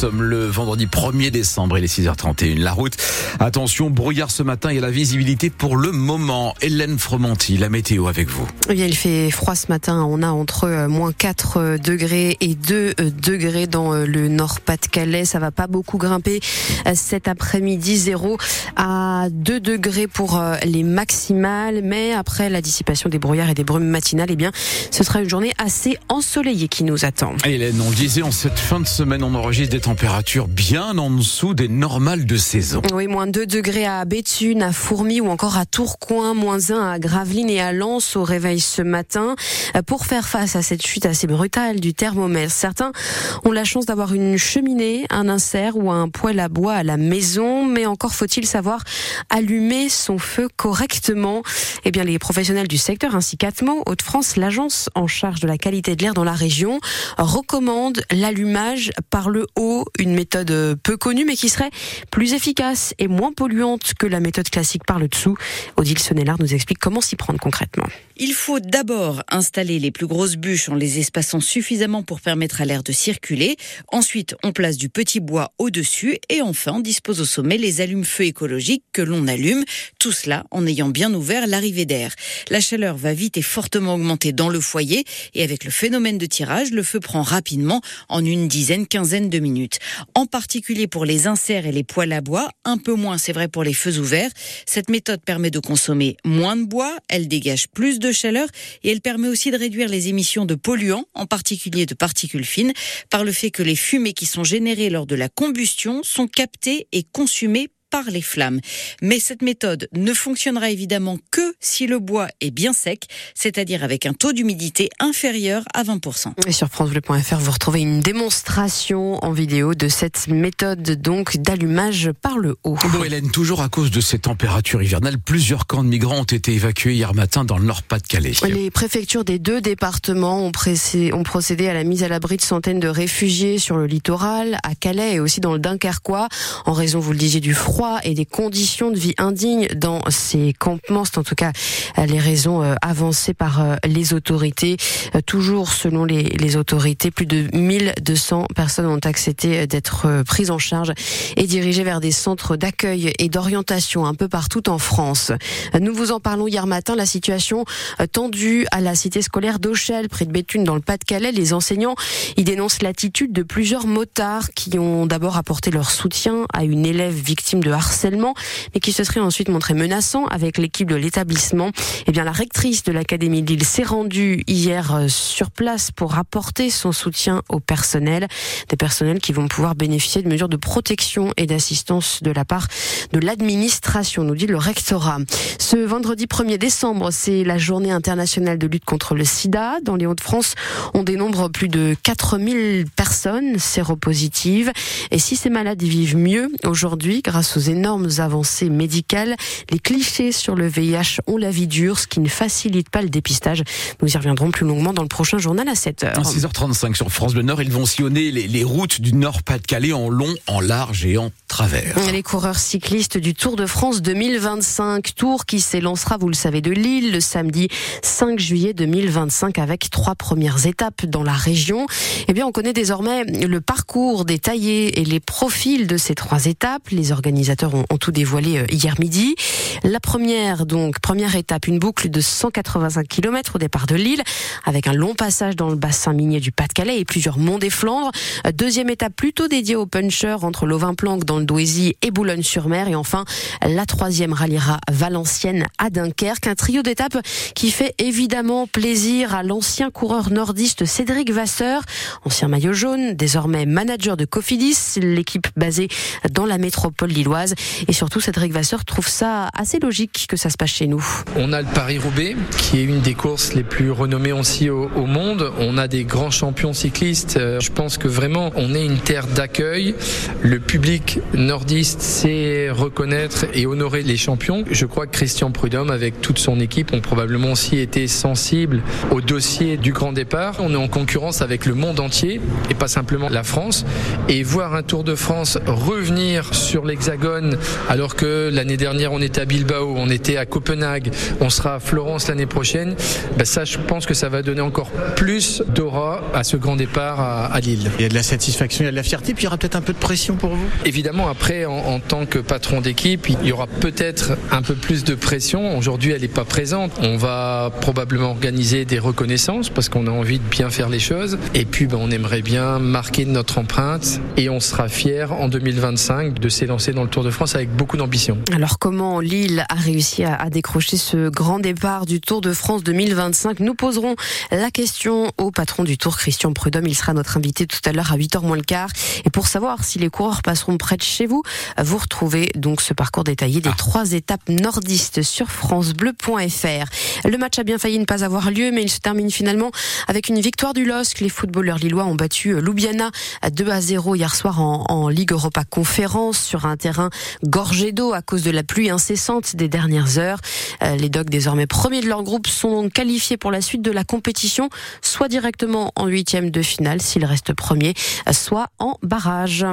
sommes le vendredi 1er décembre et les 6h31. La route, attention, brouillard ce matin et la visibilité pour le moment. Hélène Fromanti, la météo avec vous. Eh bien, il fait froid ce matin. On a entre euh, moins 4 euh, degrés et 2 euh, degrés dans le Nord-Pas-de-Calais. Ça va pas beaucoup grimper cet après-midi. 0 à 2 degrés pour les maximales. Mais après la dissipation des brouillards et des brumes matinales, eh bien, ce sera une journée assez ensoleillée qui nous attend. Hélène, on le disait, en cette fin de semaine, on enregistre des températures bien en dessous des normales de saison. Oui, moins 2 degrés à Béthune, à Fourmi ou encore à Tourcoing, moins 1 à Gravelines et à Lens au réveil ce matin. Pour faire face à cette chute assez brutale du thermomètre, certains ont la chance d'avoir une cheminée, un insert ou un poêle à bois à la maison, mais encore faut-il savoir allumer son feu correctement. Eh bien, les professionnels du secteur ainsi qu'Atmo, Hauts-de-France, l'agence en charge de la qualité de l'air dans la région, recommande l'allumage par le haut, une méthode peu connue mais qui serait plus efficace et moins polluante que la méthode classique par le dessous. Odile Sonnellard nous explique comment s'y prendre concrètement. Il faut d'abord installer les plus grosses bûches en les espaçant suffisamment pour permettre à l'air de circuler. Ensuite, on place du petit bois au-dessus et enfin, on dispose au sommet les allumes-feu écologiques que l'on allume. Tout cela en ayant bien ouvert l'arrivée d'air. La chaleur va vite et fortement augmenter dans le foyer et avec le phénomène de tirage, le feu prend rapidement en une dizaine, quinzaine de minutes. En particulier pour les inserts et les poêles à bois, un peu moins c'est vrai pour les feux ouverts. Cette méthode permet de consommer moins de bois, elle dégage plus de chaleur et elle permet aussi de réduire les émissions de polluants, en particulier de particules fines, par le fait que les fumées qui sont générées lors de la combustion sont captées et consumées par les flammes. Mais cette méthode ne fonctionnera évidemment que si le bois est bien sec, c'est-à-dire avec un taux d'humidité inférieur à 20%. Et sur francebleu.fr, vous retrouvez une démonstration en vidéo de cette méthode donc d'allumage par le haut. Bon Hélène, toujours à cause de ces températures hivernales, plusieurs camps de migrants ont été évacués hier matin dans le Nord-Pas-de-Calais. Les préfectures des deux départements ont, pressé, ont procédé à la mise à l'abri de centaines de réfugiés sur le littoral, à Calais et aussi dans le Dunkerquois, en raison, vous le disiez, du froid et des conditions de vie indignes dans ces campements. C'est en tout cas euh, les raisons euh, avancées par euh, les autorités. Toujours selon les, autorités, plus de 1200 personnes ont accepté d'être prises en charge et dirigées vers des centres d'accueil et d'orientation un peu partout en France. Nous vous en parlons hier matin, la situation tendue à la cité scolaire d'Auchel, près de Béthune, dans le Pas-de-Calais. Les enseignants y dénoncent l'attitude de plusieurs motards qui ont d'abord apporté leur soutien à une élève victime de harcèlement, mais qui se serait ensuite montré menaçant avec l'équipe de l'établissement. Eh bien, la rectrice de l'Académie de Lille s'est rendue hier euh, sur place pour apporter son soutien au personnel, des personnels qui vont pouvoir bénéficier de mesures de protection et d'assistance de la part de l'administration, nous dit le rectorat. Ce vendredi 1er décembre, c'est la journée internationale de lutte contre le sida. Dans les Hauts-de-France, on dénombre plus de 4000 personnes séropositives. Et si ces malades vivent mieux aujourd'hui grâce aux énormes avancées médicales. Les clichés sur le VIH ont la vie dure, ce qui ne facilite pas le dépistage. Nous y reviendrons plus longuement dans le prochain journal à 7h. À 6h35 sur France Bleu Nord, ils vont sillonner les, les routes du Nord-Pas-de-Calais en long, en large et en travers. Les coureurs cyclistes du Tour de France 2025, Tour qui s'élancera, vous le savez, de Lille le samedi 5 juillet 2025 avec trois premières étapes dans la région. Eh bien, on connaît désormais le parcours détaillé et les profils de ces trois étapes. Les organisateurs ont, tout dévoilé euh, hier midi. La première, donc, première étape, une boucle de 185 km au départ de Lille, avec un long passage dans le bassin minier du Pas-de-Calais et plusieurs monts des Flandres. Euh, deuxième étape plutôt dédiée aux punchers entre Lovin-Planck dans le Douaisis et Boulogne-sur-Mer. Et enfin, la troisième ralliera Valenciennes à Dunkerque. Un trio d'étapes qui fait évidemment plaisir à l'ancien coureur nordiste Cédric Vasseur, ancien maillot jaune, désormais manager de Cofidis, l'équipe basée dans la métropole lilloise. Et surtout, Cédric Vasseur trouve ça assez logique que ça se passe chez nous. On a le Paris-Roubaix, qui est une des courses les plus renommées aussi au, monde. On a des grands champions cyclistes. Euh, je pense que vraiment, on est une terre d'accueil. Le public nordiste sait reconnaître et honorer les champions. Je crois que Christian Prudhomme, avec toute son équipe, ont probablement aussi été sensibles au dossier du grand départ. On est en concurrence avec le monde entier et pas simplement la France. Et voir un Tour de France revenir sur l'hexagone Tarragone, alors que l'année dernière on était à Bilbao, on était à Copenhague, on sera à Florence l'année prochaine, ben ça je pense que ça va donner encore plus d'aura à ce grand départ à, Lille. Il y a de la satisfaction, il y a de la fierté, puis il y aura peut-être un peu de pression pour vous Évidemment, après, en, en tant que patron d'équipe, il y aura peut-être un peu plus de pression. Aujourd'hui, elle n'est pas présente. On va probablement organiser des reconnaissances parce qu'on a envie de bien faire les choses. Et puis, ben, on aimerait bien marquer notre empreinte et on sera fiers en 2025 de s'élancer dans le Tour de France avec beaucoup d'ambition. Alors, comment Lille a réussi à, à décrocher ce grand départ du Tour de France 2025 Nous poserons la question au patron du Tour, Christian Prudhomme. Il sera notre invité tout à l'heure à 8h moins le quart. Et pour savoir si les coureurs passeront près de chez vous, vous retrouvez donc ce parcours détaillé des ah. trois étapes nordistes sur francebleu.fr. Le match a bien failli ne pas avoir lieu, mais il se termine finalement avec une victoire du LOSC. Les footballeurs lillois ont battu Ljubljana 2 à 0 hier soir en, en Ligue Europa Conférence sur un terrain gorgé d'eau à cause de la pluie incessante des dernières heures. Euh, les Dogs, désormais premiers de leur groupe, sont qualifiés pour la suite de la compétition, soit directement en huitième de finale s'ils restent premiers, soit en barrage.